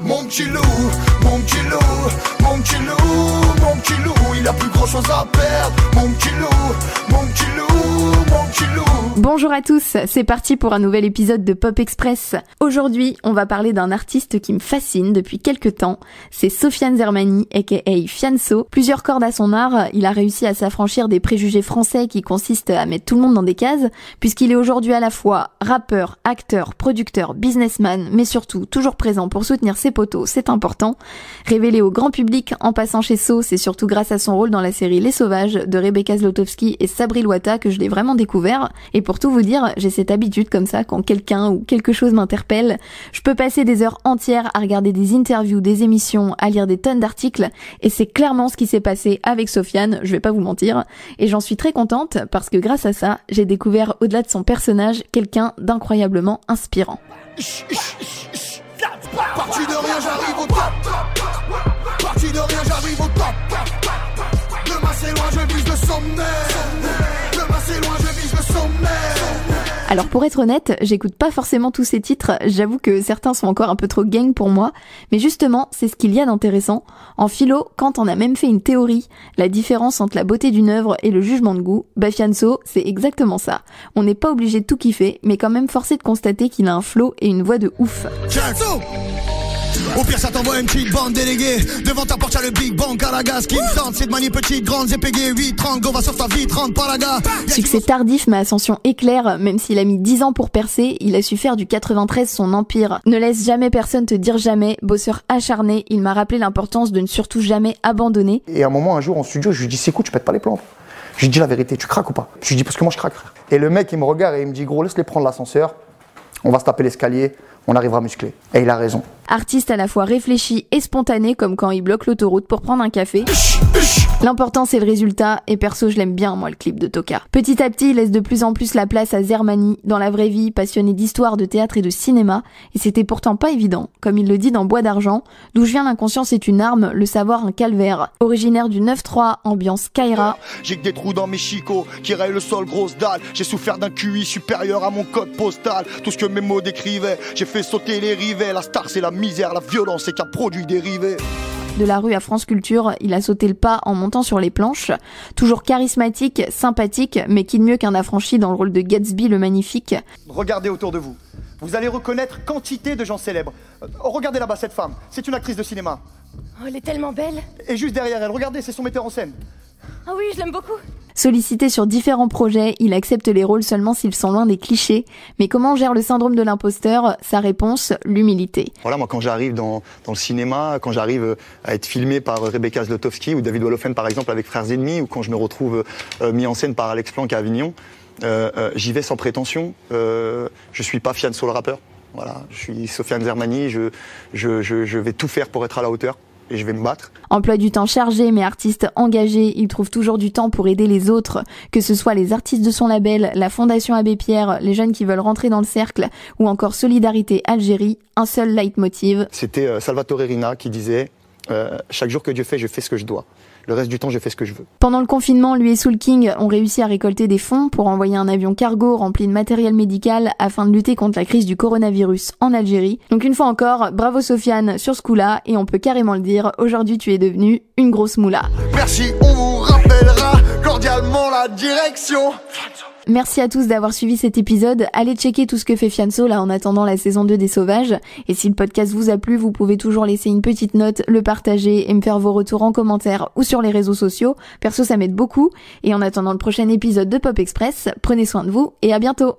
Mon petit loup, Bonjour à tous, c'est parti pour un nouvel épisode de Pop Express. Aujourd'hui, on va parler d'un artiste qui me fascine depuis quelques temps. C'est Sofiane Zermani, aka Fianso. Plusieurs cordes à son art, il a réussi à s'affranchir des préjugés français qui consistent à mettre tout le monde dans des cases, puisqu'il est aujourd'hui à la fois rappeur, acteur, producteur, businessman, mais surtout toujours présent pour soutenir ses poteaux, c'est important. Révélé au grand public en passant chez So, c'est surtout grâce à son rôle dans la série Les Sauvages de Rebecca Zlotowski et Sabri Loata que je l'ai vraiment découvert. Et pour tout vous dire, j'ai cette habitude comme ça, quand quelqu'un ou quelque chose m'interpelle, je peux passer des heures entières à regarder des interviews, des émissions, à lire des tonnes d'articles, et c'est clairement ce qui s'est passé avec Sofiane, je vais pas vous mentir, et j'en suis très contente parce que grâce à ça, j'ai découvert au-delà de son personnage quelqu'un d'incroyablement inspirant. Parti de rien, j'arrive au top. Demain c'est loin, je vise le sommet. Demain c'est loin, je vise le sommet. Alors pour être honnête, j'écoute pas forcément tous ces titres, j'avoue que certains sont encore un peu trop gang pour moi, mais justement, c'est ce qu'il y a d'intéressant. En philo, quand on a même fait une théorie, la différence entre la beauté d'une œuvre et le jugement de goût, Bafianso, c'est exactement ça. On n'est pas obligé de tout kiffer, mais quand même forcé de constater qu'il a un flow et une voix de ouf. Au pire, ça t'envoie une petite bande déléguée. Devant ta porte, y'a le Big Bang à la gaz qui me tente. C'est de manier petite, grande, j'ai payé 8, 30, go, va sur ta vie, 30 par la gare. Succès tardif mais ascension éclair, même s'il a mis 10 ans pour percer, il a su faire du 93 son empire. Ne laisse jamais personne te dire jamais, bosseur acharné, il m'a rappelé l'importance de ne surtout jamais abandonner. Et à un moment, un jour en studio, je lui dis c'est cool, tu pètes pas les plombs. Je lui dis la vérité, tu craques ou pas? Je lui dis parce que moi je craque, frère. Et le mec, il me regarde et il me dit gros, laisse-les prendre l'ascenseur, on va se taper l'escalier, on arrivera musclé. Et il a raison. Artiste à la fois réfléchi et spontané comme quand il bloque l'autoroute pour prendre un café. L'important c'est le résultat et perso je l'aime bien moi le clip de Toka. Petit à petit il laisse de plus en plus la place à Zermani dans la vraie vie, passionné d'histoire, de théâtre et de cinéma et c'était pourtant pas évident, comme il le dit dans Bois d'argent, d'où je viens l'inconscience est une arme, le savoir un calvaire. Originaire du 9-3, ambiance Kaira, J'ai que des trous dans mes chicots qui rayent le sol, grosse dalle. J'ai souffert d'un QI supérieur à mon code postal. Tout ce que mes mots décrivaient, j'ai fait sauter les rivets. La star, c'est la misère, la violence, c'est qu'un produit dérivé. De la rue à France Culture, il a sauté le pas en montant sur les planches. Toujours charismatique, sympathique, mais qui de mieux qu'un affranchi dans le rôle de Gatsby le magnifique. Regardez autour de vous. Vous allez reconnaître quantité de gens célèbres. Euh, regardez là-bas cette femme. C'est une actrice de cinéma. Oh, elle est tellement belle. Et juste derrière elle, regardez, c'est son metteur en scène. Ah oui, je l'aime beaucoup. Sollicité sur différents projets, il accepte les rôles seulement s'ils sont loin des clichés. Mais comment gère le syndrome de l'imposteur? Sa réponse, l'humilité. Voilà, moi, quand j'arrive dans, dans le cinéma, quand j'arrive euh, à être filmé par euh, Rebecca Zlotowski ou David Wolofen, par exemple, avec Frères Ennemis, ou quand je me retrouve euh, mis en scène par Alex Planck à Avignon, euh, euh, j'y vais sans prétention. Je suis pas Fianso le rappeur. Voilà, je suis Sofiane Zermani. Je, je, je vais tout faire pour être à la hauteur et je vais me battre. Emploi du temps chargé mais artiste engagé, il trouve toujours du temps pour aider les autres, que ce soit les artistes de son label, la Fondation Abbé Pierre, les jeunes qui veulent rentrer dans le cercle, ou encore Solidarité Algérie, un seul leitmotiv. C'était euh, Salvatore Rina qui disait euh, Chaque jour que Dieu fait, je fais ce que je dois. Le reste du temps, je fais ce que je veux. Pendant le confinement, lui et Soul King ont réussi à récolter des fonds pour envoyer un avion cargo rempli de matériel médical afin de lutter contre la crise du coronavirus en Algérie. Donc une fois encore, bravo Sofiane sur ce coup-là et on peut carrément le dire, aujourd'hui tu es devenu une grosse moula. Merci, on vous rappellera cordialement la direction. Merci à tous d'avoir suivi cet épisode. Allez checker tout ce que fait Fianso là en attendant la saison 2 des Sauvages. Et si le podcast vous a plu, vous pouvez toujours laisser une petite note, le partager et me faire vos retours en commentaire ou sur les réseaux sociaux. Perso, ça m'aide beaucoup. Et en attendant le prochain épisode de Pop Express, prenez soin de vous et à bientôt.